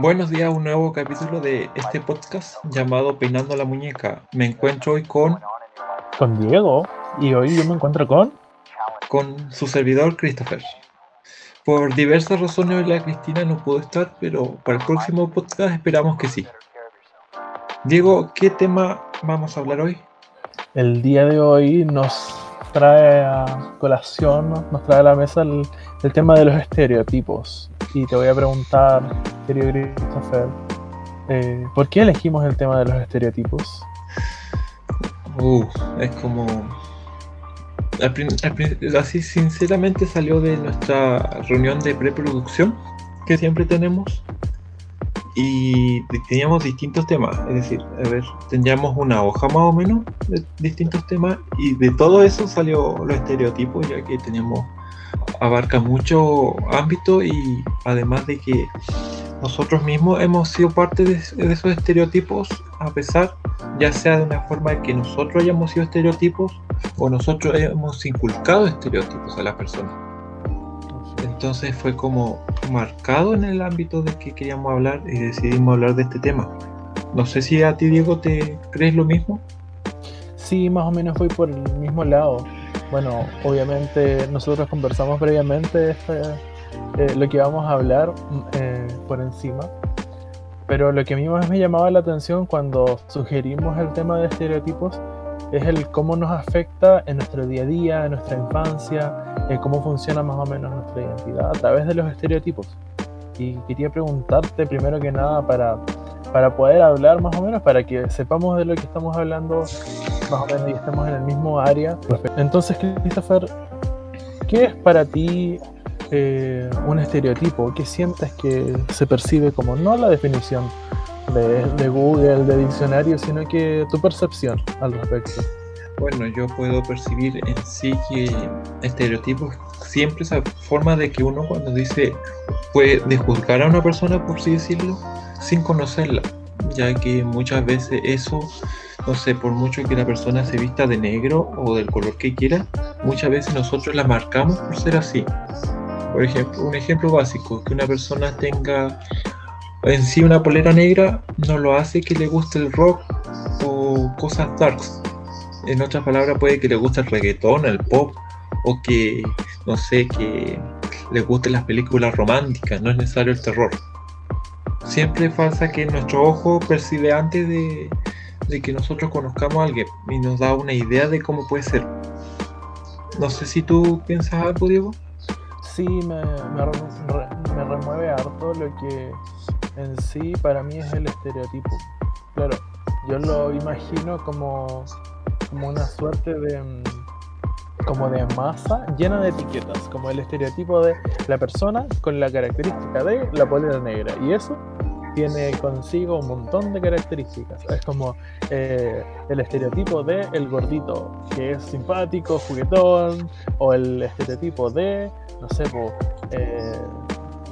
Buenos días un nuevo capítulo de este podcast llamado Peinando la Muñeca. Me encuentro hoy con... Con Diego. Y hoy yo me encuentro con... Con su servidor Christopher. Por diversas razones la Cristina no pudo estar, pero para el próximo podcast esperamos que sí. Diego, ¿qué tema vamos a hablar hoy? El día de hoy nos trae a colación, nos trae a la mesa el, tema de los estereotipos. Y te voy a preguntar, querido Christopher, eh, ¿por qué elegimos el tema de los estereotipos? Uh, es como. así, sinceramente, salió de nuestra reunión de preproducción que siempre tenemos. Y teníamos distintos temas. Es decir, teníamos una hoja más o menos de distintos temas. Y de todo eso salió los estereotipos, ya que teníamos abarca mucho ámbito y además de que nosotros mismos hemos sido parte de, esos estereotipos a pesar ya sea de una forma que nosotros hayamos sido estereotipos o nosotros hemos inculcado estereotipos a las personas. Entonces fue como marcado en el ámbito de que queríamos hablar y decidimos hablar de este tema. No sé si a ti Diego te crees lo mismo. Sí, más o menos voy por el mismo lado bueno, obviamente nosotros conversamos previamente eh, lo que vamos a hablar mm, eh, por encima, pero lo que a mí más me llamaba la atención cuando sugerimos el tema de estereotipos es el cómo nos afecta en nuestro día a día, en nuestra infancia, eh, cómo funciona más o menos nuestra identidad a través de los estereotipos. Y quería preguntarte primero que nada para, para poder hablar más o menos, para que sepamos de lo que estamos hablando más o menos y estamos en el mismo área. Entonces, Christopher, ¿qué es para ti eh, un estereotipo? ¿Qué sientes que se percibe como no la definición de, Google, de diccionario, sino que tu percepción al respecto? Bueno, yo puedo percibir en sí que estereotipos siempre esa forma de que uno cuando dice puede juzgar a una persona, por así decirlo, sin conocerla, ya que muchas veces eso no sé, por mucho que la persona se vista de negro o del color que quiera, muchas veces nosotros la marcamos por ser así. Por ejemplo, un ejemplo básico, que una persona tenga en sí una polera negra no lo hace que le guste el rock o cosas darks. En otras palabras, puede que le guste el reggaetón, el pop, o que, no sé, que le gusten las películas románticas, no es necesario el terror. Siempre pasa que nuestro ojo percibe antes de, que nosotros conozcamos a alguien y nos da una idea de cómo puede ser. No sé si tú piensas algo, Diego. Sí, me, me, remueve harto lo que en sí para mí es el estereotipo. Claro, yo lo imagino como, como una suerte de mm, como de masa llena de etiquetas, como el estereotipo de la persona con la característica de la polera negra. Y eso tiene consigo un montón de características. Es como eh, el estereotipo de el gordito, que es simpático, juguetón, o el estereotipo de, no sé, eh,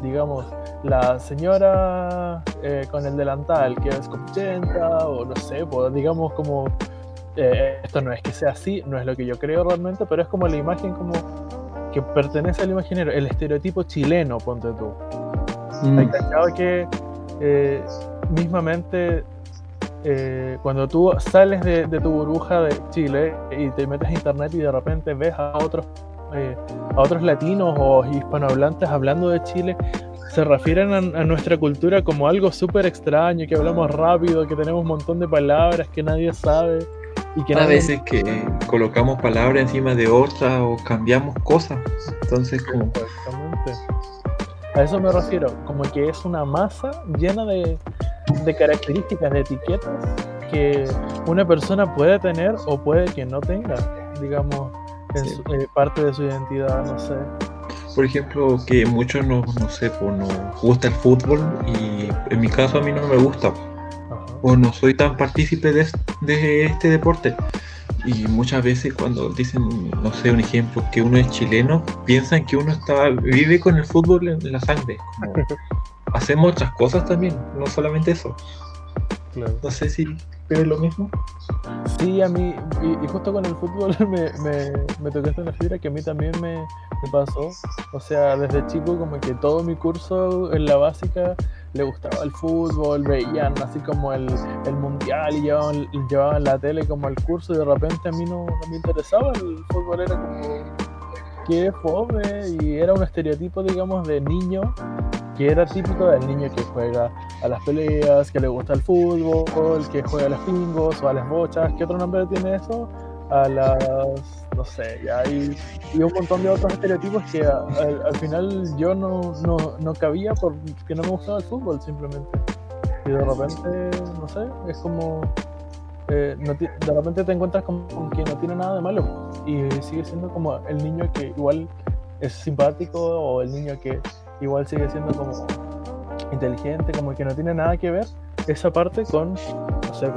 digamos, la señora eh, con el delantal, que es competenta, o no sé, pues digamos como... esto no es que sea así, no es lo que yo creo realmente, pero es como la imagen como que pertenece al imaginario, el estereotipo chileno, ponte tú. Mm. ¿Hay cachado que eh, mismamente eh, cuando tú sales de, tu burbuja de Chile y te metes a internet y de repente ves a otros eh, a otros latinos o hispanohablantes hablando de Chile se refieren a, nuestra cultura como algo súper extraño, que hablamos rápido, que tenemos un montón de palabras que nadie sabe. Y que a veces que colocamos palabras encima de otras o cambiamos cosas. Entonces, como... A eso me refiero, como que es una masa llena de, características, de etiquetas que una persona puede tener o puede que no tenga, digamos, en eh, parte de su identidad, no sé. Por ejemplo, que muchos no, no sé, pues no gusta el fútbol y en mi caso a mí no me gusta. O no soy tan partícipe de, de este deporte. Y muchas veces cuando dicen, no sé, un ejemplo, que uno es chileno, piensan que uno está vive con el fútbol en la sangre. hacemos otras cosas también, no solamente eso. No sé si ¿Crees lo mismo? Sí, a mí, y, justo con el fútbol me, me, me tocaste una fibra que a mí también me, me, pasó. O sea, desde chico como que todo mi curso en la básica le gustaba el fútbol, veían así como el, el mundial y llevaban, llevaban, la tele como al curso y de repente a mí no, no me interesaba, el fútbol era como que fome y era un estereotipo digamos de niño que era típico del niño que juega a las peleas, que le gusta el fútbol, que juega a los pingos o a las bochas. ¿Qué otro nombre tiene eso? A las, no sé, ya y, y un montón de otros estereotipos que al, final yo no, no, no cabía porque no me gustaba el fútbol simplemente. Y de repente, no sé, es como eh, de repente te encuentras con, con, que no tiene nada de malo y sigue siendo como el niño que igual es simpático o el niño que igual sigue siendo como inteligente, como que no tiene nada que ver esa parte con, no sé,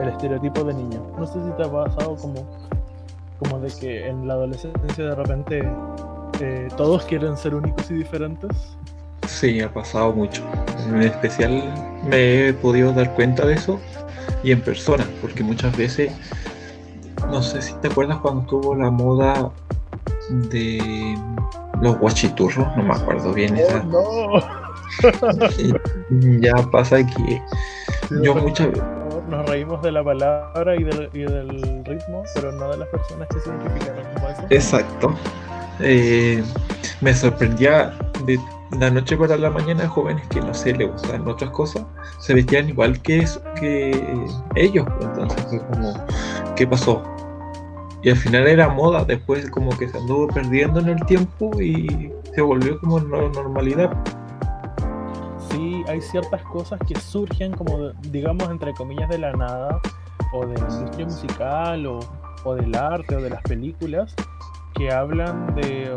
el estereotipo de niño. No sé si te ha pasado como, como de que en la adolescencia de repente eh, todos quieren ser únicos y diferentes. Sí, ha pasado mucho. En especial me he podido dar cuenta de eso y en persona, porque muchas veces, no sé si te acuerdas cuando tuvo la moda de los guachiturros, no me acuerdo bien. esa. Oh, ya pasa que yo muchas veces. Nos reímos de la palabra y del, y del, ritmo, pero no de las personas que se identificaron como eso. Exacto. Eh, me sorprendía de la noche para la mañana jóvenes que no sé, le gustan otras cosas, se vestían igual que, que ellos. Entonces fue como, ¿qué pasó? Y al final era moda, después como que se anduvo perdiendo en el tiempo y se volvió como normalidad. Sí, hay ciertas cosas que surgen como, digamos, entre comillas, de la nada, o de la industria musical, o, o del arte, o de las películas, que hablan de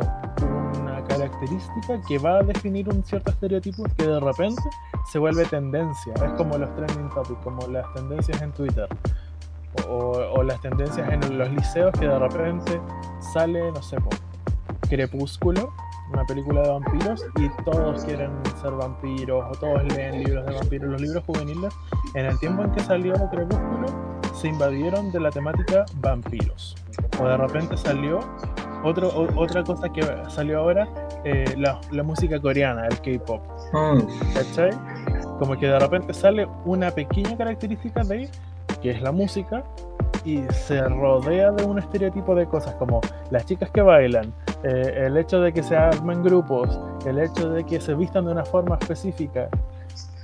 una característica que va a definir un cierto estereotipo que de repente se vuelve tendencia. Es como los trending topics, como las tendencias en Twitter o, las tendencias en los liceos que de repente sale, no sé, Crepúsculo, una película de vampiros, y todos quieren ser vampiros, o todos leen libros de vampiros. Los libros juveniles, en el tiempo en que salió Crepúsculo, se invadieron de la temática vampiros. O de repente salió otro, otra cosa que salió ahora, eh, la, la, música coreana, el K-pop. Mm. ¿Cachai? Como que de repente sale una pequeña característica de que es la música, y se rodea de un estereotipo de cosas como las chicas que bailan, eh, el hecho de que se armen grupos, el hecho de que se vistan de una forma específica.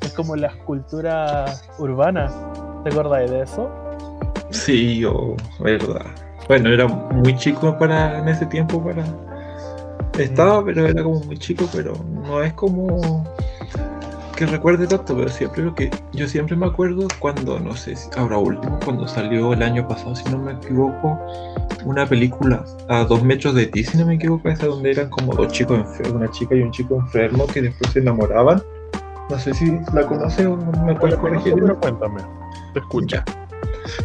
Es como la escultura urbana. ¿Te acordáis de eso? Sí, yo, verdad. Bueno, era muy chico para en ese tiempo para. Estaba, pero era como muy chico, pero no es como que recuerde tanto, pero siempre lo que yo siempre me acuerdo cuando, no sé, ahora último, cuando salió el año pasado, si no me equivoco, una película a dos metros de ti, si no me equivoco, esa donde eran como dos chicos enfermos, una chica y un chico enfermo que después se enamoraban. No sé si la conoce o me puedes corregir. cuéntame, te escucha.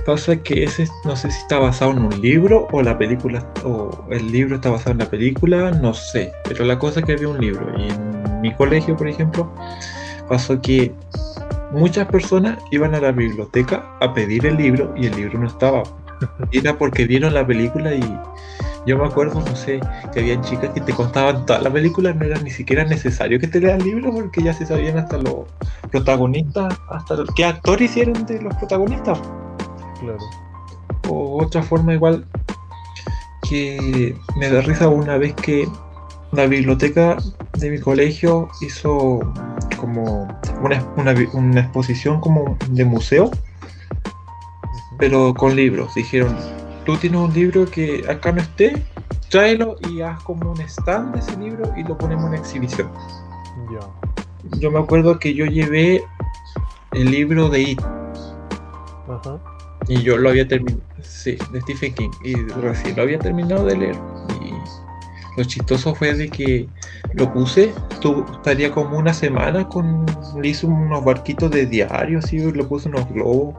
Pasa que ese, no sé si está basado en un libro o la película, o el libro está basado en la película, no sé. Pero la cosa es que había un libro. Y en mi colegio, por ejemplo, pasó que muchas personas iban a la biblioteca a pedir el libro y el libro no estaba. Era porque vieron la película y yo me acuerdo, no sé, que había chicas que te contaban toda la película, no era ni siquiera necesario que te lean el libro porque ya se sabían hasta los protagonistas, hasta qué actor hicieron de los protagonistas. Claro. O otra forma igual que me da risa una vez que la biblioteca de mi colegio hizo como una, exposición como de museo, pero con libros. Dijeron, tú tienes un libro que acá no esté, tráelo y haz como un stand de ese libro y lo ponemos en exhibición. Yo me acuerdo que yo llevé el libro de It. Y yo lo había terminado, sí, de Stephen King. Y recién lo había terminado de leer. Lo chistoso fue de que lo puse, tú, estaría como una semana con. Le hice unos barquitos de diario, así, le puse unos globos.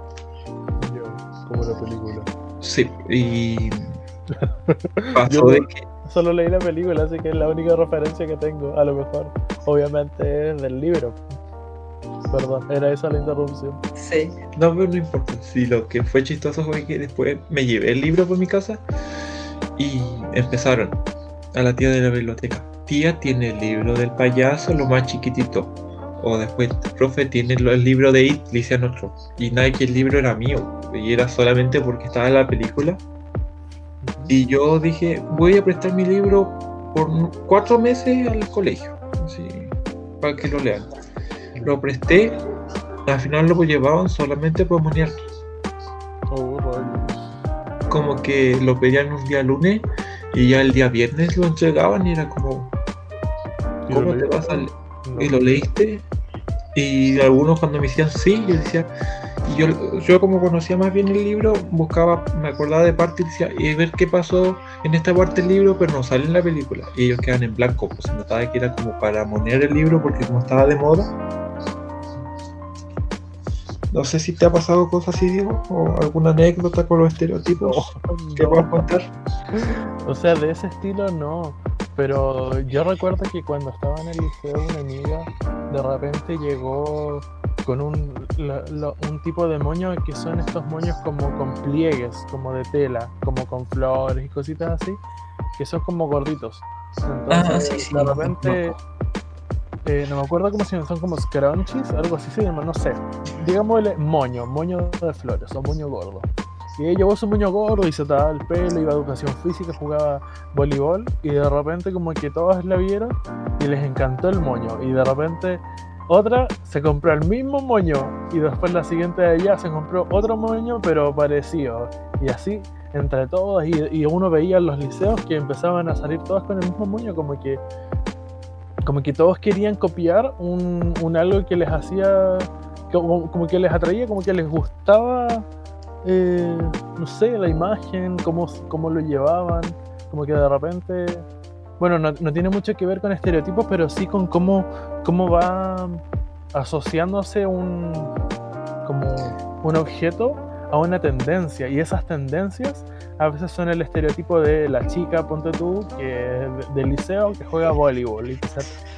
como la película. Sí, y. pasó de que. Solo leí la película, así que es la única referencia que tengo, a lo mejor. Obviamente es del libro. Perdón, era esa la interrupción. Sí, no, pero no importa. Sí, lo que fue chistoso fue que después me llevé el libro por mi casa y empezaron a la tía de la biblioteca. Tía tiene el libro del payaso, lo más chiquitito. O después, profe tiene el libro de It, le decían otro. Y nada, que el libro era mío. Y era solamente porque estaba en la película. Y yo dije, voy a prestar mi libro por cuatro meses al colegio. Así, para que lo lean. Lo presté, al final lo llevaban solamente por moniar. Oh, como que lo pedían un día lunes y ya el día viernes lo entregaban y era como, ¿cómo te vas a Y lo leíste. Y algunos cuando me decían sí, yo decía, y yo, yo como conocía más bien el libro, buscaba, me acordaba de parte y decía, y ver qué pasó en esta parte del libro, pero no sale en la película. Y ellos quedan en blanco, pues se notaba que era como para monear el libro porque como estaba de moda. No sé si te ha pasado cosas así, Diego, o alguna anécdota con los estereotipos que puedas contar. O sea, de ese estilo no. Pero yo recuerdo que cuando estaba en el liceo una amiga de repente llegó con un, un tipo de moño que son estos moños como con pliegues, como de tela, como con flores y cositas así, que son como gorditos. Entonces, ah, sí, sí, de repente eh, no me acuerdo cómo se llaman, son como scrunchies, algo así se llama, no sé. Digámosle moño, moño de flores o moño gordo. Y ella llevó su moño gordo y se tapaba el pelo, iba a educación física, jugaba voleibol y de repente como que todos la vieron y les encantó el moño. Y de repente otra se compró el mismo moño y después la siguiente de ella se compró otro moño pero parecido. Y así entre todos y, y uno veía los liceos que empezaban a salir todas con el mismo moño como que como que todos querían copiar un, algo que les hacía, como, como, que les atraía, como que les gustaba, eh, no sé, la imagen, cómo, cómo lo llevaban, como que de repente, bueno, no, no, tiene mucho que ver con estereotipos, pero sí con cómo, cómo va asociándose un, como un objeto a una tendencia. Y esas tendencias a veces son el estereotipo de la chica, ponte tú, que del liceo que juega voleibol y que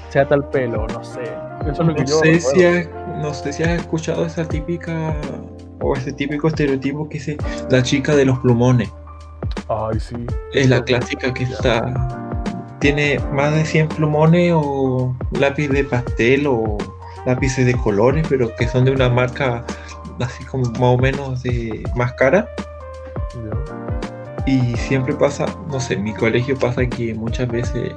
se, ata el pelo, no sé. Eso es lo que no, sé si has, no sé si has escuchado esa típica o ese típico estereotipo que dice la chica de los plumones. Ay, sí. Es la clásica que está tiene más de 100 plumones o lápiz de pastel o lápices de colores, pero que son de una marca así como más o menos de más cara. Y siempre pasa, no sé, en mi colegio pasa que muchas veces,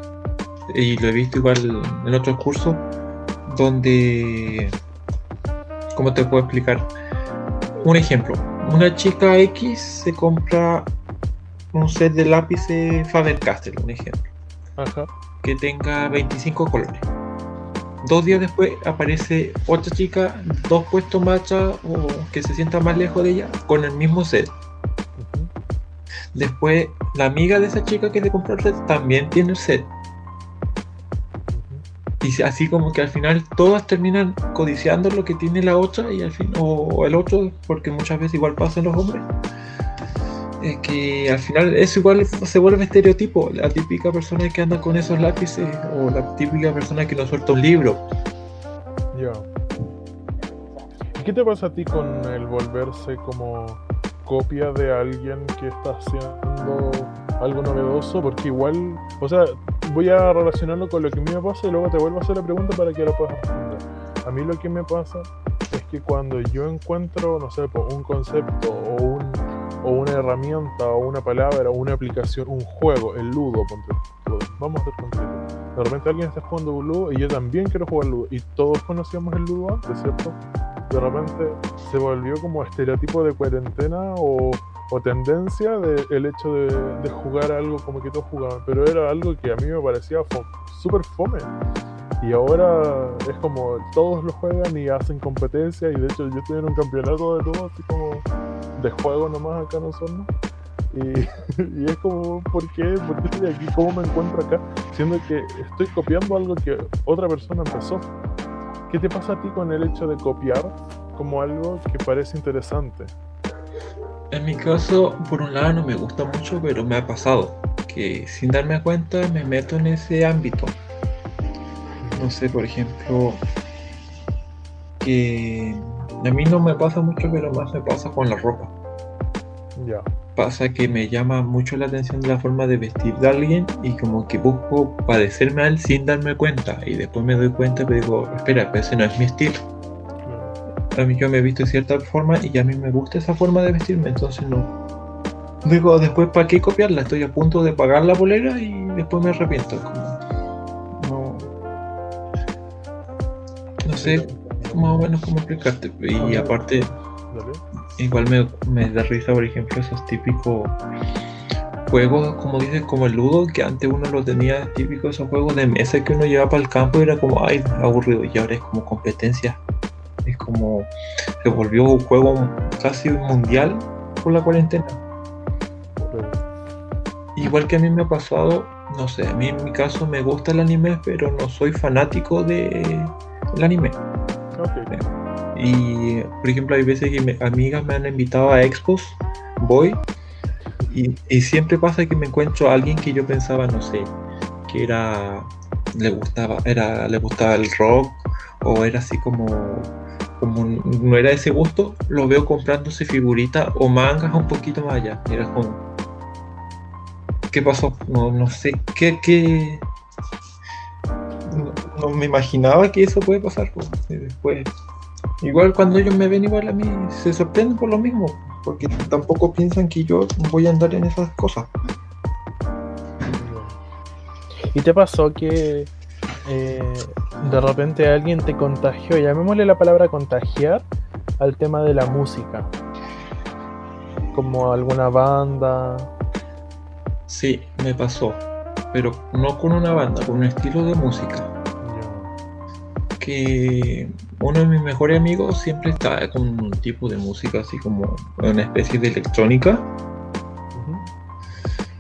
y lo he visto igual en otros cursos, donde, ¿cómo te puedo explicar? Un ejemplo, una chica X se compra un set de lápices Faber-Castell, un ejemplo, que tenga 25 colores Dos días después aparece otra chica, dos puestos más o que se sienta más lejos de ella, con el mismo set. Después, la amiga de esa chica que se compró el set también tiene el set. Y así como que al final todas terminan codiciando lo que tiene la otra y al fin, o el otro, porque muchas veces igual pasan los hombres es que al final eso igual se vuelve estereotipo, la típica persona que anda con esos lápices o la típica persona que no suelta un libro. Ya. ¿Y qué te pasa a ti con el volverse como copia de alguien que está haciendo algo novedoso? Porque igual, o sea, voy a relacionarlo con lo que a mí me pasa y luego te vuelvo a hacer la pregunta para que lo puedas responder. A mí lo que me pasa es que cuando yo encuentro, no sé, un concepto o un o una herramienta o una palabra o una aplicación, un juego, el ludo, vamos a ser concretos. De repente alguien está jugando un ludo y yo también quiero jugar ludo y todos conocíamos el ludo antes, ¿cierto? De repente se volvió como estereotipo de cuarentena o, o tendencia de, el hecho de, de, jugar algo como que todos jugaban, pero era algo que a mí me parecía súper fome. Y ahora es como todos lo juegan y hacen competencia y de hecho yo estoy en un campeonato de todo así como de juego nomás acá nosotros. Y, y es como, ¿por qué? ¿Por qué estoy aquí? ¿Cómo me encuentro acá? Siendo que estoy copiando algo que otra persona empezó. ¿Qué te pasa a ti con el hecho de copiar como algo que parece interesante? En mi caso, por un lado no me gusta mucho, pero me ha pasado que sin darme cuenta me meto en ese ámbito no sé, por ejemplo, que a mí no me pasa mucho, pero más me pasa con la ropa. Ya. Pasa que me llama mucho la atención la forma de vestir de alguien y como que busco parecerme a él sin darme cuenta. Y después me doy cuenta y digo, espera, ese no es mi estilo. A mí yo me he visto de cierta forma y a mí me gusta esa forma de vestirme, entonces no. Digo, después, ¿para qué copiarla? Estoy a punto de pagar la bolera y después me arrepiento. no. No sé más o menos cómo explicarte. Y aparte, igual me, me da risa, por ejemplo, esos típicos juegos, como dices, como el Ludo, que antes uno lo tenía típico, esos juegos de mesa que uno llevaba para el campo y era como, ay, aburrido, y ahora es como competencia. Es como, se volvió un juego casi mundial por la cuarentena. Igual que a mí me ha pasado, no sé, a mí en mi caso me gusta el anime, pero no soy fanático del anime. Y por ejemplo, hay veces que amigas me han invitado a expos, voy, y, siempre pasa que me encuentro a alguien que yo pensaba, no sé, que era le gustaba, era, le gustaba el rock, o era así como, como no era ese gusto, lo veo comprándose figuritas o mangas un poquito más allá. Era como, ¿qué pasó? No, no sé, ¿qué, qué? No, me imaginaba que eso puede pasar. Pues, después Igual cuando ellos me ven igual a mí se sorprenden por lo mismo, porque tampoco piensan que yo voy a andar en esas cosas. ¿Y te pasó que eh, de repente alguien te contagió, llamémosle la palabra contagiar, al tema de la música? Como alguna banda. Sí, me pasó, pero no con una banda, con un estilo de música. Que uno de mis mejores amigos siempre está con un tipo de música así como una especie de electrónica.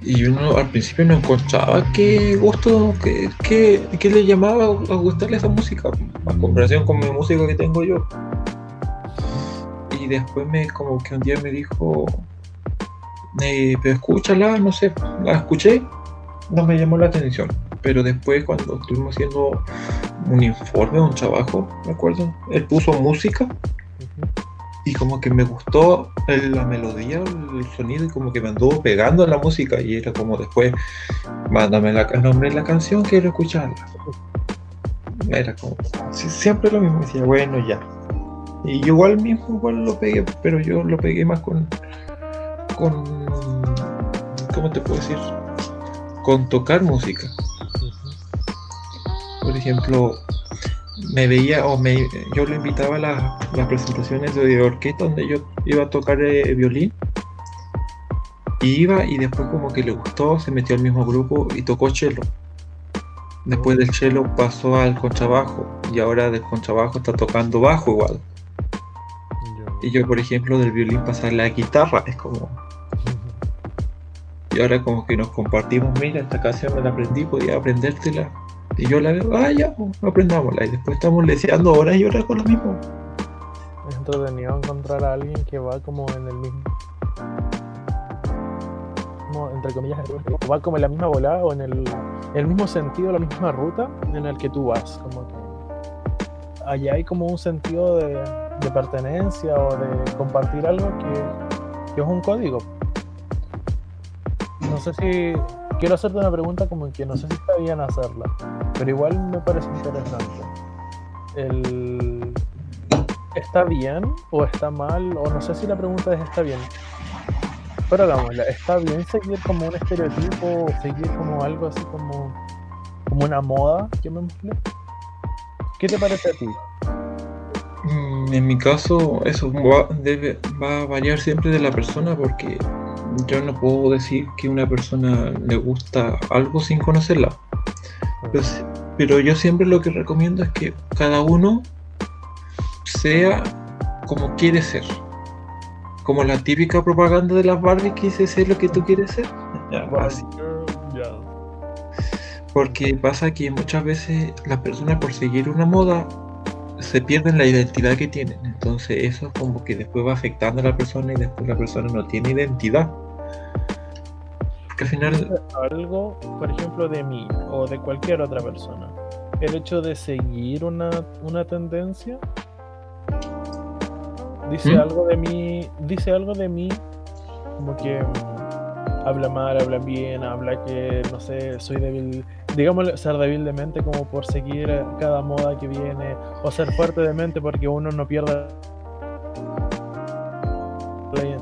Y uno al principio no encontraba qué gusto, qué, le llamaba a gustarle esa música, a comparación con mi música que tengo yo. Y después me como que un día me dijo, eh, pero escúchala, no sé, la escuché, no me llamó la atención. Pero después cuando estuvimos haciendo un informe, un trabajo, me acuerdo. Él puso música y como que me gustó la melodía, el sonido y como que me anduvo pegando la música y era como después, mándame la, el nombre de la canción, quiero escucharla. Era como, siempre lo mismo, decía, bueno, ya. Y yo igual mismo igual lo pegué, pero yo lo pegué más con, con, ¿cómo te puedo decir? Con tocar música por ejemplo, me veía o me, yo lo invitaba a las, presentaciones de orquesta donde yo iba a tocar eh, violín. Y iba y después como que le gustó, se metió al mismo grupo y tocó cello. Después del cello pasó al contrabajo y ahora del contrabajo está tocando bajo igual. Y yo, por ejemplo, del violín pasar la guitarra, es como... Y ahora como que nos compartimos, mira, esta canción me la aprendí, podía aprendértela y yo la veo, ah, ya, pues, aprendámosla. Y después estamos leseando horas y horas con lo mismo. Es entretenido encontrar a alguien que va como en el mismo. entre comillas, va como en la misma volada o en el, el mismo sentido, la misma ruta en el que tú vas. Como que allá hay como un sentido de, de pertenencia o de compartir algo que, que es un código. No sé si quiero hacerte una pregunta como que no sé si está bien hacerla, pero igual me parece interesante. El... ¿Está bien o está mal? O no sé si la pregunta es ¿está bien? Pero hagámosla, ¿está bien seguir como un estereotipo o seguir como algo así como, como una moda, llamémosle? ¿Qué te parece a ti? Mm, en mi caso, eso va a variar siempre de la persona porque yo no puedo decir que una persona le gusta algo sin conocerla. Pues, pero yo siempre lo que recomiendo es que cada uno sea como quiere ser. Como la típica propaganda de las Barbie que dice ser lo que tú quieres ser. Porque pasa que muchas veces las personas por seguir una moda se pierden la identidad que tienen. Entonces eso como que después va afectando a la persona y después la persona no tiene identidad. Porque al final... Algo, por ejemplo, de mí o de cualquier otra persona. El hecho de seguir una, una tendencia dice ¿Mm? algo de mí, dice algo de mí, como que mm, habla mal, habla bien, habla que, no sé, soy débil, digamos ser débil de mente como por seguir eh, cada moda que viene, o ser fuerte de mente porque uno no pierde la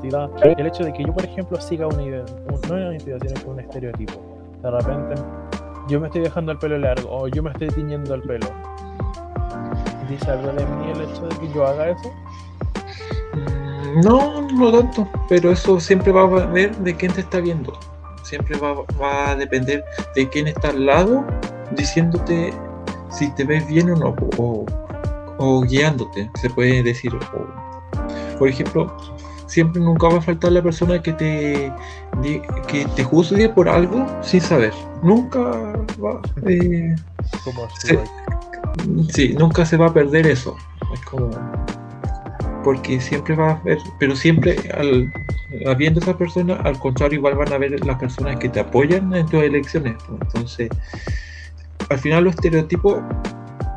identidad. El hecho de que yo, por ejemplo, siga una identidad, no una identidad, sino que un estereotipo. De repente, yo me estoy dejando el pelo largo o yo me estoy tiñendo el pelo. ¿Dice algo de mí el hecho de que yo haga eso? Mm, No, no tanto, pero eso siempre va a ver de quién te está viendo. Siempre va, va a depender de quién está al lado diciéndote si te ves bien o no, o, o guiándote, se puede decir. o- por ejemplo, siempre nunca va a faltar la persona que te, que te juzgue por algo sin saber. Nunca va, eh. Sí, nunca se va a perder eso. Es como. Porque siempre va a haber. Pero siempre, al, habiendo esa persona, al contrario, igual van a haber las personas que te apoyan en tus elecciones. Entonces, al final, los estereotipos,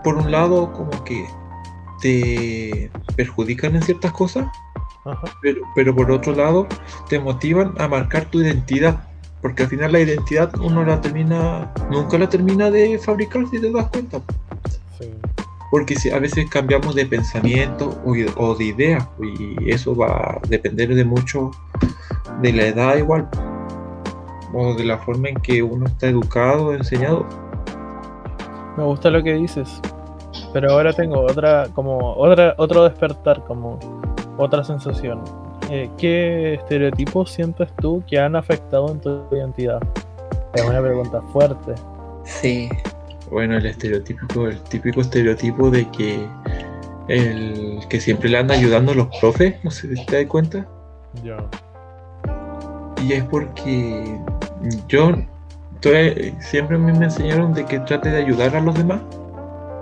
por un lado, como que te perjudican en ciertas cosas, Ajá. pero, pero por otro lado, te motivan a marcar tu identidad. Porque al final, la identidad uno la termina. Nunca la termina de fabricar si te das cuenta. Sí. Porque si a veces cambiamos de pensamiento o de idea, y eso va a depender de mucho de la edad igual, o de la forma en que uno está educado, enseñado. Me gusta lo que dices. Pero ahora tengo otra, como, otra, otro despertar, como otra sensación. Eh, ¿Qué estereotipos sientes tú que han afectado en tu identidad? Es una pregunta fuerte. Sí, Bueno, el estereotípico, el típico estereotipo de que el que siempre le anda ayudando a los profes, no sé si te das cuenta. Ya. Y es porque yo to- siempre a mí me enseñaron de que trate de ayudar a los demás,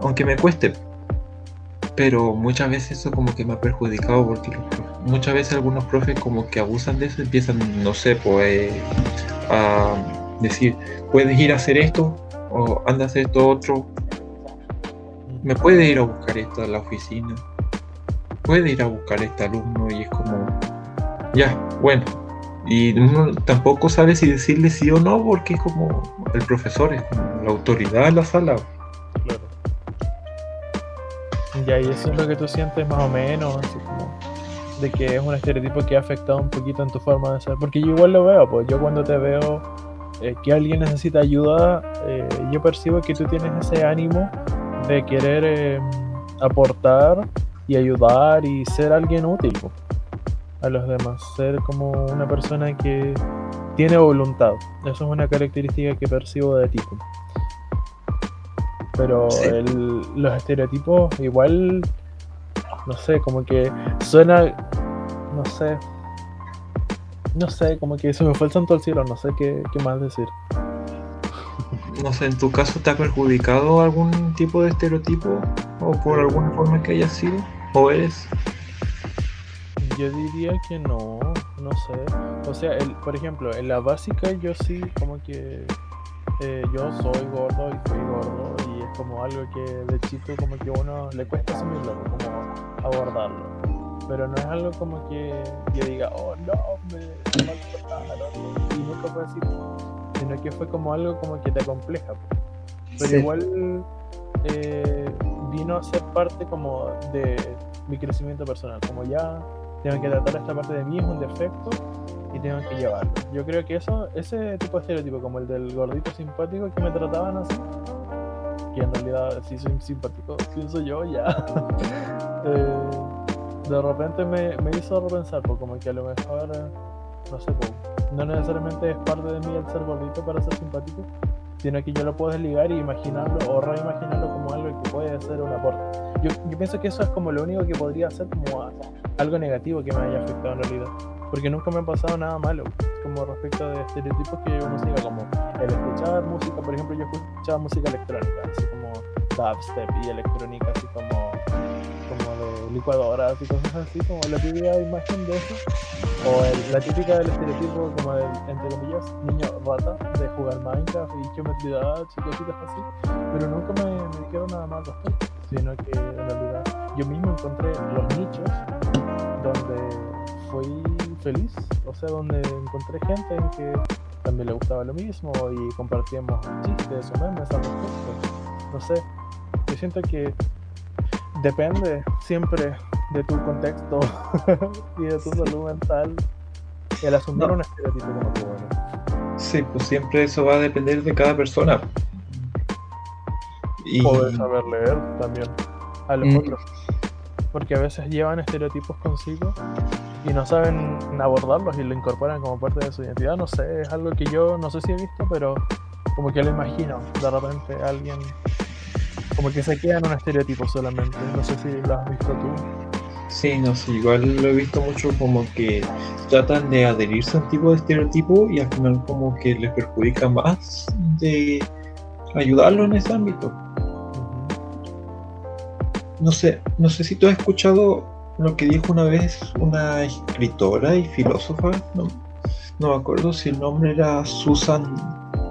aunque me cueste. Pero muchas veces eso como que me ha perjudicado porque muchas veces algunos profes como que abusan de eso, empiezan, no sé, pues a decir, puedes ir a hacer esto o anda a hacer esto otro, me puede ir a buscar esto a la oficina, puede ir a buscar este alumno y es como, ya, bueno. Y uno tampoco sabe si decirle sí o no porque es como el profesor, es como la autoridad en la sala. Y eso es lo que tú sientes más o menos, así como de que es un estereotipo que ha afectado un poquito en tu forma de ser. Porque yo igual lo veo, pues yo cuando te veo eh, que alguien necesita ayuda, eh, yo percibo que tú tienes ese ánimo de querer eh, aportar y ayudar y ser alguien útil pues, a los demás, ser como una persona que tiene voluntad. Eso es una característica que percibo de ti. pues. Pero Sí. el- los estereotipos igual, no sé, como que suena, no sé, no sé, como que se me fue el santo al cielo, no sé qué, qué más decir. No sé, ¿en tu caso te ha perjudicado algún tipo de estereotipo o por alguna forma que haya sido? ¿O eres? Yo diría que no, no sé. O sea, el, por ejemplo, en la básica yo sí como que eh, yo soy gordo y fui gordo y es como algo que de chico como que uno le cuesta asumirlo, como abordarlo. Pero no es algo como que yo diga, oh no, me, maltrataron", y nunca fue así, sino que fue como algo como que te acompleja. pues. Pero Sí. igual eh, vino a ser parte como de mi crecimiento personal, como ya tengo que tratar esta parte de mí, es un defecto y tengo que llevarlo. Yo creo que eso, ese tipo de estereotipo, como el del gordito simpático que me trataban así, que en realidad sí soy simpático, pienso yo ya, eh, de repente me, me hizo repensar, pues como que a lo mejor, eh, no sé, pues, no necesariamente es parte de mí el ser gordito para ser simpático, sino que yo lo puedo desligar y imaginarlo o reimaginarlo como algo que puede ser un aporte. Yo, yo pienso que eso es como lo único que podría ser como algo negativo que me haya afectado en realidad. Porque nunca me ha pasado nada malo, como respecto de estereotipos que uno siga, como el escuchar música, por ejemplo, yo escuchaba música electrónica, así como dubstep y electrónica, así como, como de licuadoras y cosas así, como la típica imagen de eso. O el- la típica del estereotipo, como del, entre comillas, niño rata, de jugar Minecraft y Geometry Dash y cositas así. Pero nunca me, me dijeron nada más sino que en realidad yo mismo encontré los nichos donde fui feliz, o sea, donde encontré gente en que también le gustaba lo mismo y compartíamos chistes o memes al respecto. No sé, yo siento que depende siempre de tu contexto y de tu salud mental el asumir un estereotipo como que bueno. Sí, pues siempre eso va a depender de cada persona. Y... Poder saber leer también a los mm. otros. Porque a veces llevan estereotipos consigo y no saben abordarlos y lo incorporan como parte de su identidad. No sé, es algo que yo no sé si he visto, pero como que lo imagino. De repente alguien como que se queda en un estereotipo solamente. No sé si lo has visto tú. Sí, no sé, igual lo he visto mucho como que tratan de adherirse a un tipo de estereotipo y al final como que les perjudica más de ayudarlo en ese ámbito. No sé, no sé si tú has escuchado lo que dijo una vez una escritora y filósofa, no, me acuerdo si el nombre era Susan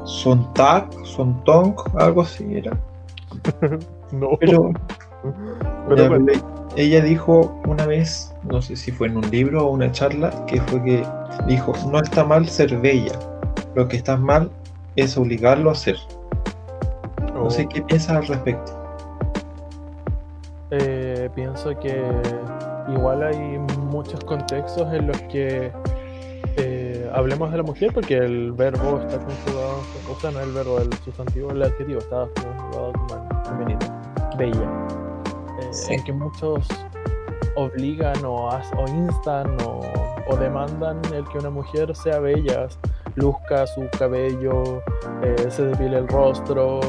Sontag, Sontong, algo así era. no. Pero, ella dijo una vez, no sé si fue en un libro o una charla, que fue que dijo, no está mal ser bella, lo que está mal es obligarlo a ser. No sé oh. qué piensas al respecto. Eh, pienso que igual hay muchos contextos en los que eh, hablemos de la mujer porque el verbo está conjugado, o sea, no el verbo, el sustantivo, el adjetivo está conjugado como femenino, bella. Eh, en que muchos obligan o, o instan o, o, demandan el que una mujer sea bella, luzca su cabello, se depile el rostro,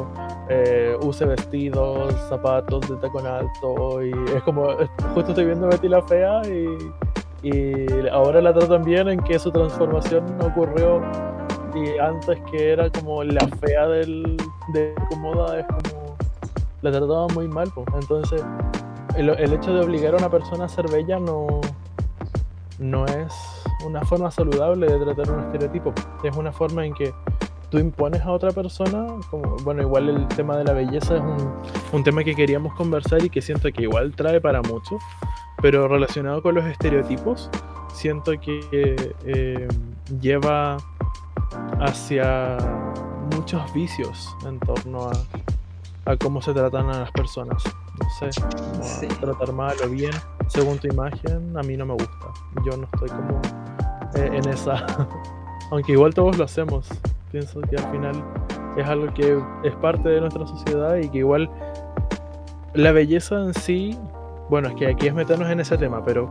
eh, use vestidos, zapatos de tacón alto y es como, justo estoy viendo a Betty la Fea y, y ahora la tratan bien en que su transformación ocurrió y antes que era como la fea del, de Comoda es como la trataba muy mal entonces el, el, hecho de obligar a una persona a ser bella no no es una forma saludable de tratar un estereotipo es una forma en que tú impones a otra persona, como, bueno, igual el tema de la belleza es un, un, tema que queríamos conversar y que siento que igual trae para mucho, pero relacionado con los estereotipos, siento que eh, lleva hacia muchos vicios en torno a, a, cómo se tratan a las personas. No sé, tratar mal o bien según tu imagen, a mí no me gusta. Yo no estoy como eh, en esa. Aunque igual todos lo hacemos. Pienso que al final es algo que es parte de nuestra sociedad y que igual la belleza en sí, bueno, es que aquí es meternos en ese tema, pero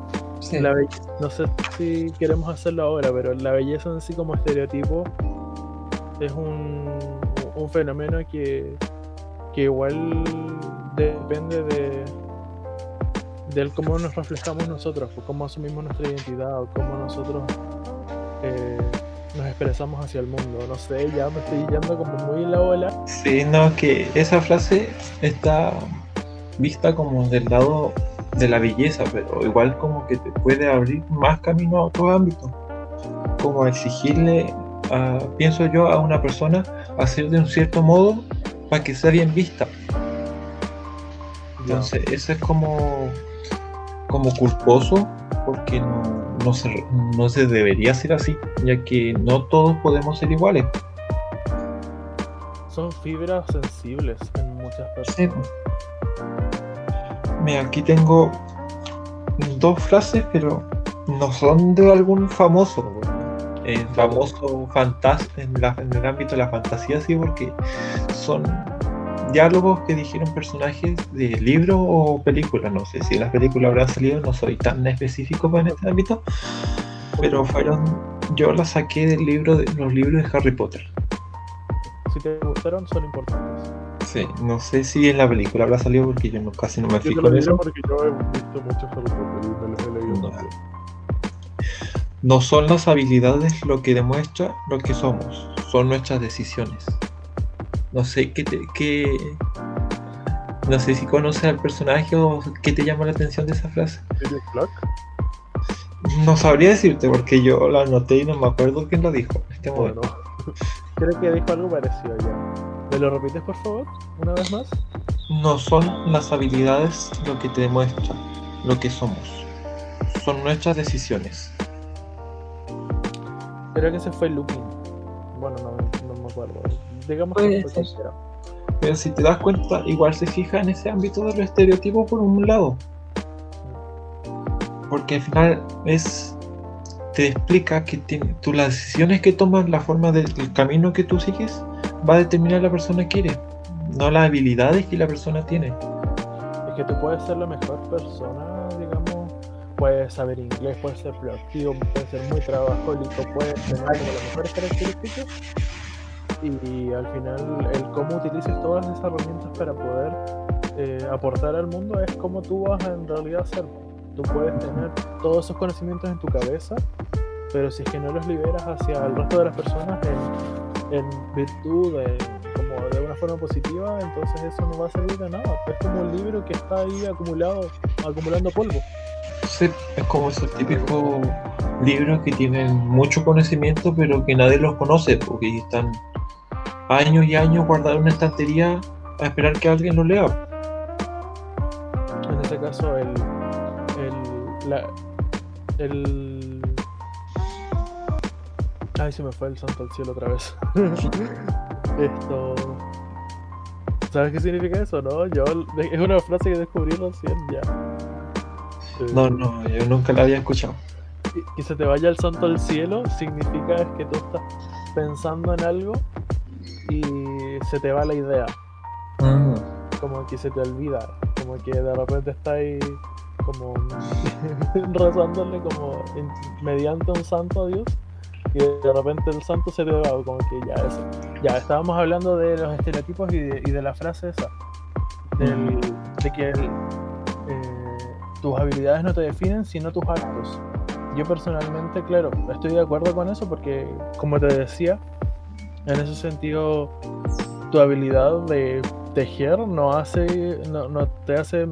la no sé si queremos hacerlo ahora, pero la belleza en sí como estereotipo es un, un fenómeno que, que igual depende de del cómo nos reflejamos nosotros, cómo asumimos nuestra identidad, o cómo nosotros eh, nos expresamos hacia el mundo. No sé, ya me estoy yendo como muy en la ola. Sí, no, que esa frase está vista como del lado de la belleza, pero igual como que te puede abrir más camino a otro ámbito. Como exigirle, pienso yo, a una persona hacer de un cierto modo para que sea bien vista. Entonces, eso es como, como culposo porque no, no se, no se debería ser así, ya que no todos podemos ser iguales. Son fibras sensibles en muchas personas. Mira, aquí tengo dos frases, pero no son de algún famoso. El famoso fantas en, en el ámbito de la fantasía, sí, porque son diálogos que dijeron personajes de libro o película. No sé si las películas habrán salido, no soy tan específico en este ámbito, pero fueron. Yo las saqué del libro de los libros de Harry Potter. Si te gustaron, son importantes. Sí, no sé si en la película habrá salido porque yo no, casi no me fijo en eso. Porque yo he visto mucho Harry Potter y me he leído no. no son las habilidades lo que demuestra lo que somos, son nuestras decisiones. No sé qué, qué no sé si conoces al personaje o qué te llama la atención de esa frase. No sabría decirte porque yo la anoté y no me acuerdo quién lo dijo en este momento. Creo que dijo algo parecido ya. ¿Me lo repites por favor? Una vez más. No son las habilidades lo que te demuestran lo que somos. son nuestras decisiones. Creo que ese fue Lupin. Bueno, no, no me acuerdo. Digamos que fue Pero si te das cuenta, igual se fija en ese ámbito de los estereotipos por un lado. Porque al final es te explica que tú las decisiones que tomas, la forma del camino que tú sigues, va a determinar la persona que eres, no las habilidades que la persona tiene. Es que tú puedes ser la mejor persona, digamos, puedes saber inglés, puedes ser proactivo, puedes ser muy trabajólico, puedes tener como las mejores características y, al final el cómo utilices todas esas herramientas para poder eh, aportar al mundo es como tú vas en realidad ser. Tú puedes tener todos esos conocimientos en tu cabeza, pero si es que no los liberas hacia el resto de las personas en, virtud de, como de una forma positiva, entonces eso no va a servir de nada. Es como un libro que está ahí acumulado, acumulando polvo. Sí, es como esos típicos libros que tienen mucho conocimiento, pero que nadie los conoce, porque están años y años guardados en una estantería a esperar que alguien lo lea. En ese caso, el, la, el... Ay, se me fue el santo al cielo otra vez. Esto... ¿Sabes qué significa eso, no? Yo... Es una frase que descubrí recién ya. No, no, yo nunca la había escuchado. Que se te vaya el santo al cielo significa que tú estás pensando en algo y se te va la idea. Mm. Como que se te olvida. Como que de repente estás ahí como rezándole como mediante un santo a Dios y de repente el santo se le va como que ya eso. Ya estábamos hablando de los estereotipos y de, la frase esa, de que eh, tus habilidades no te definen sino tus actos. Yo personalmente, claro, estoy de acuerdo con eso porque, como te decía, en ese sentido, tu habilidad de tejer no hace, no, no te hace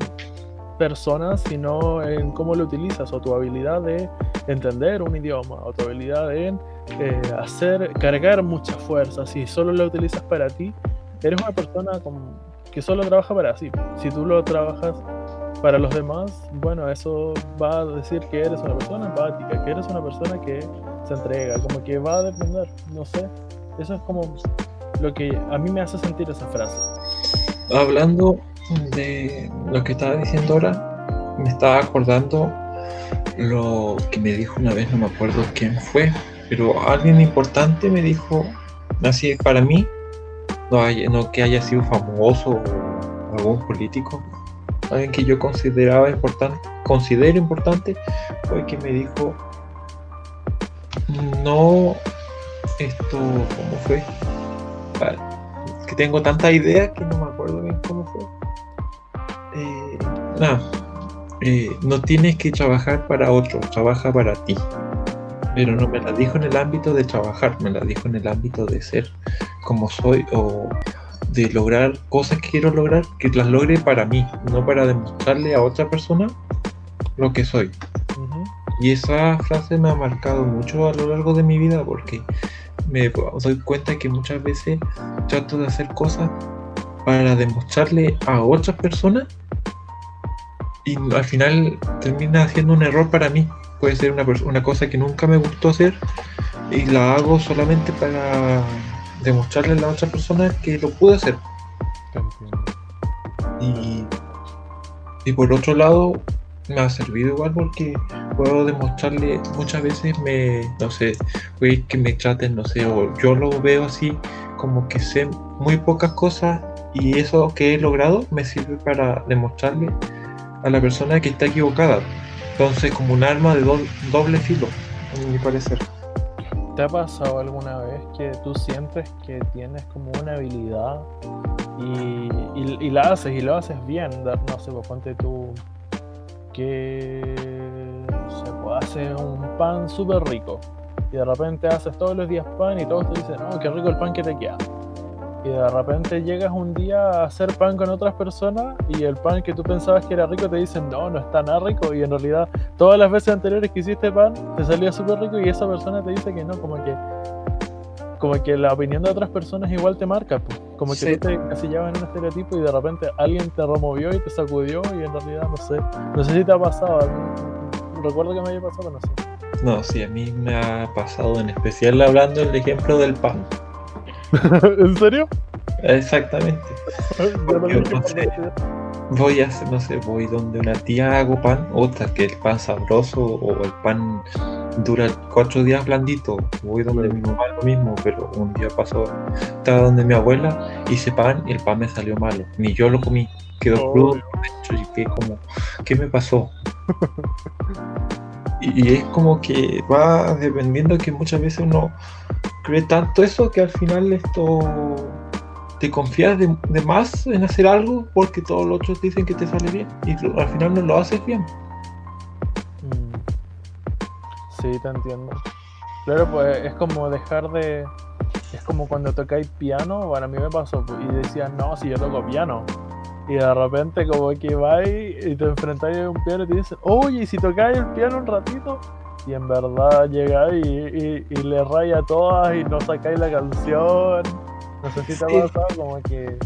personas, sino en cómo lo utilizas o tu habilidad de entender un idioma o tu habilidad de eh, hacer, cargar mucha fuerza. Si solo lo utilizas para ti, eres una persona que solo trabaja para sí. Si tú lo trabajas para los demás, bueno, eso va a decir que eres una persona empática, que eres una persona que se entrega, como que va a depender, no sé. Eso es como lo que a mí me hace sentir esa frase. Hablando de lo que estaba diciendo ahora, me estaba acordando lo que me dijo una vez, no me acuerdo quién fue, pero alguien importante me dijo, así para mí, no, hay, que haya sido famoso o algún político, alguien que yo consideraba importante, considero importante, fue que me dijo, no, esto, ¿cómo fue? que tengo tanta idea que no me acuerdo bien cómo fue eh, eh, no tienes que trabajar para otro, trabaja para ti. Pero no me la dijo en el ámbito de trabajar, me la dijo en el ámbito de ser como soy o de lograr cosas que quiero lograr, que las logre para mí, no para demostrarle a otra persona lo que soy. Y esa frase me ha marcado mucho a lo largo de mi vida porque me doy cuenta que muchas veces trato de hacer cosas para demostrarle a otras personas y al final termina siendo un error para mí. Puede ser una, una cosa que nunca me gustó hacer y la hago solamente para demostrarle a la otra persona que lo pude hacer. Y, y por otro lado, me ha servido igual porque puedo demostrarle muchas veces me no sé que me traten no sé o yo lo veo así como que sé muy pocas cosas y eso que he logrado me sirve para demostrarle a la persona que está equivocada. Entonces, como un arma de doble filo, a mi parecer. ¿Te ha pasado alguna vez que tú sientes que tienes como una habilidad y, y, la haces y lo haces bien? No sé, pues ponte tú que se puede hacer un pan súper rico. Y de repente haces todos los días pan y todos te dicen, oh, qué rico el pan que te queda y de repente llegas un día a hacer pan con otras personas y el pan que tú pensabas que era rico te dicen no, no está nada rico y en realidad todas las veces anteriores que hiciste pan te salía súper rico y esa persona te dice que no, como que como que la opinión de otras personas igual te marca, como que tú te encasillabas en un estereotipo y de repente alguien te removió y te sacudió y en realidad no sé, no sé si te ha pasado, recuerdo que me haya pasado, no sé. No, sí, a mí me ha pasado en especial hablando el ejemplo del pan. ¿En serio? Exactamente. Yo no sé. Voy a, no sé, voy donde una tía hago pan, otra que el pan sabroso o el pan dura cuatro días blandito. Voy donde mi mamá lo mismo, pero un día pasó, estaba donde mi abuela, hice pan y el pan me salió malo. Ni yo lo comí, quedó Oh. crudo dentro y quedé como, ¿qué me pasó? Y, y es como que va dependiendo que muchas veces uno cree tanto eso que al final esto te confías de, de más en hacer algo porque todos los otros dicen que te sale bien y al final no lo haces bien. Sí, te entiendo. Claro, pues es como dejar de. Es como cuando tocáis piano, bueno, a mí me pasó, pues, y decías, no, si yo toco piano. Y de repente, como que vais y te enfrentáis a un piano y te dicen, oye, ¿y si tocáis el piano un ratito? Y en verdad llegáis y, y, y le raya todas y no sacáis la canción. No sé si te ha pasado, como que. eh,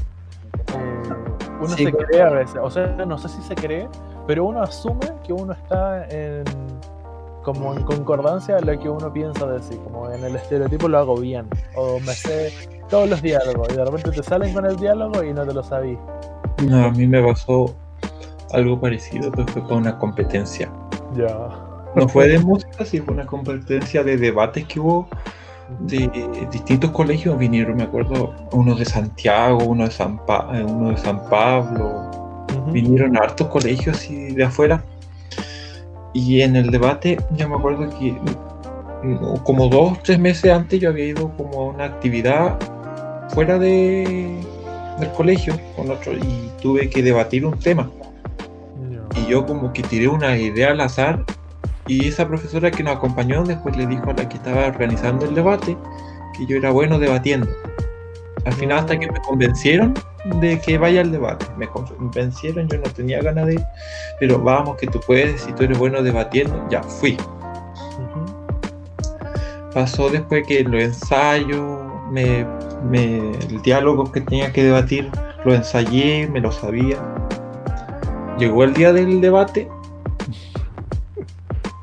uno Sí, se claro. cree a veces, o sea, no sé si se cree, pero uno asume que uno está en como en concordancia a lo que uno piensa de sí, como en el estereotipo lo hago bien, o me sé todos los diálogos, y de repente te salen con el diálogo y no te lo sabís. No, a mí me pasó algo parecido, pero fue con una competencia. Ya. No fue de música, sí fue una competencia de debates que hubo de distintos colegios. Vinieron, me acuerdo, uno de Santiago, uno de San, Pa- eh, uno de San Pablo, vinieron a hartos colegios y de afuera. Y en el debate, ya me acuerdo que mm, como dos, tres meses antes yo había ido como a una actividad fuera de, del colegio con otro y tuve que debatir un tema. Y yo como que tiré una idea al azar y esa profesora que nos acompañó después le dijo a la que estaba organizando el debate que yo era bueno debatiendo. Al final hasta que me convencieron de que vaya al debate. Me convencieron, yo no tenía ganas de ir, pero vamos que tú puedes, si tú eres bueno debatiendo, ya fui. Pasó después que los ensayos, me, me- el diálogo que tenía que debatir, lo ensayé, me lo sabía. Llegó el día del debate,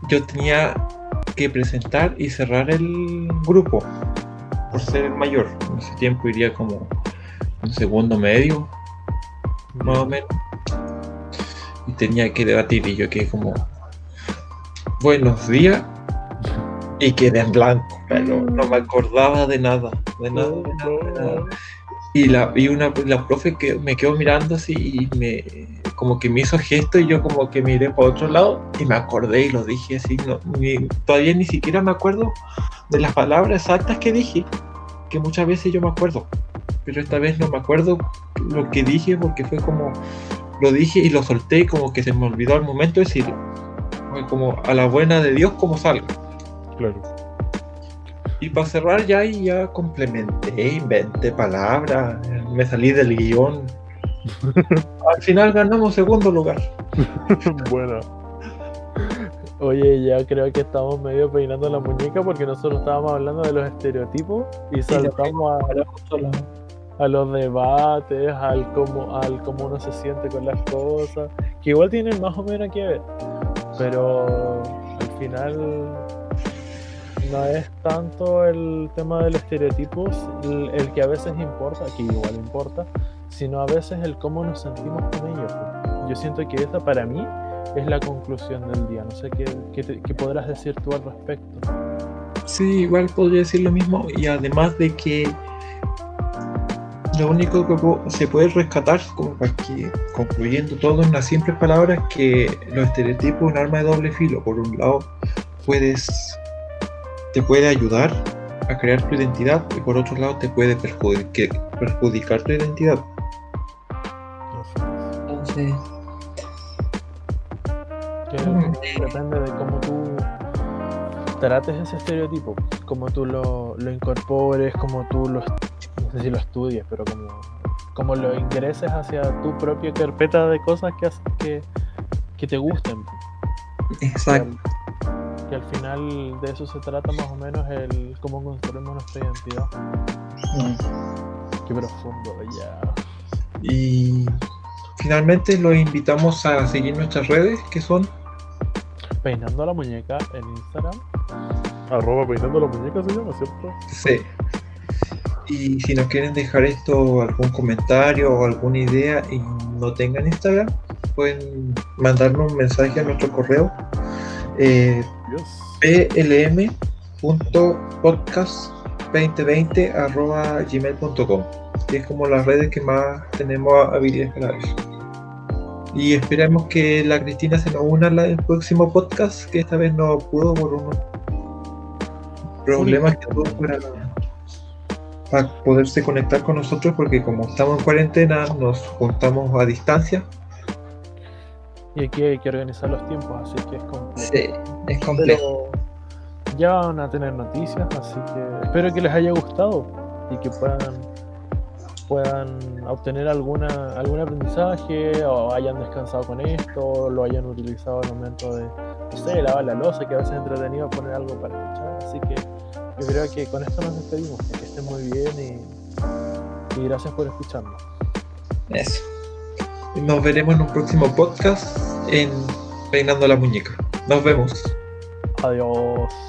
yo tenía que presentar y cerrar el grupo por ser el mayor. En ese tiempo iría como un segundo medio, más o menos. Y tenía que debatir y yo quedé como, buenos días. Y quedé en blanco, pero no me acordaba de nada, de nada, de nada, de nada. Y la, y una, la profe que me quedó mirando así y me como que me hizo gesto y yo como que miré para otro lado y me acordé y lo dije así, no, ni- todavía ni siquiera me acuerdo de las palabras exactas que dije, que muchas veces yo me acuerdo, pero esta vez no me acuerdo lo que dije porque fue como, lo dije y lo solté y como que se me olvidó al momento de decirlo. Fue como a la buena de Dios como salga. Claro. Y para cerrar ya y ya complementé, inventé palabras, me salí del guion. Al final ganamos segundo lugar. bueno. Oye, ya creo que estamos medio peinando la muñeca porque nosotros estábamos hablando de los estereotipos y saltamos a, a los debates, al cómo, al cómo uno se siente con las cosas, que igual tienen más o menos que ver, pero al final no es tanto el tema de los estereotipos el, el que a veces importa, que igual importa, sino a veces el cómo nos sentimos con ellos. Yo siento que esa para mí es la conclusión del día. No sé qué, qué, te- podrás decir tú al respecto. Sí, igual podría decir lo mismo. Y además de que lo único que se puede rescatar, como que concluyendo todo en unas simples palabras, que los estereotipos es un arma de doble filo. Por un lado, puedes te puede ayudar a crear tu identidad y por otro lado te puede perjudicar, perjudicar tu identidad. Que Mm. depende de cómo tú trates ese estereotipo, cómo tú lo, lo incorpores, cómo tú lo, no sé si lo estudies, pero como, como lo ingreses hacia tu propia carpeta de cosas que, que, que te gusten. exacto. Que al final de eso se trata más o menos el cómo construimos nuestra identidad. Qué profundo, ya. Y finalmente los invitamos a seguir nuestras redes, que son Peinando la muñeca en Instagram. Arroba peinando la muñeca se llama, ¿cierto? Sí. Y si nos quieren dejar esto, algún comentario o alguna idea y no tengan Instagram, pueden mandarnos un mensaje a nuestro correo eh, plm.podcast2020 que es como las redes que más tenemos habilidades para eso. Y esperamos que la Cristina se nos una al próximo podcast, que esta vez no pudo por unos problemas que tuvo para para poderse conectar con nosotros porque como estamos en cuarentena nos juntamos a distancia. Y aquí hay que organizar los tiempos, así que es complejo. Sí, es complejo. ya van a tener noticias, así que espero que les haya gustado y que puedan puedan obtener alguna algún aprendizaje o hayan descansado con esto, o lo hayan utilizado al momento de, no sé, lavar la losa, que a veces es entretenido poner algo para escuchar. Así que yo creo que con esto nos despedimos. Que estén muy bien y, y gracias por escucharnos. Eso. Nos veremos en un próximo podcast en Peinando la Muñeca. Nos vemos. Adiós.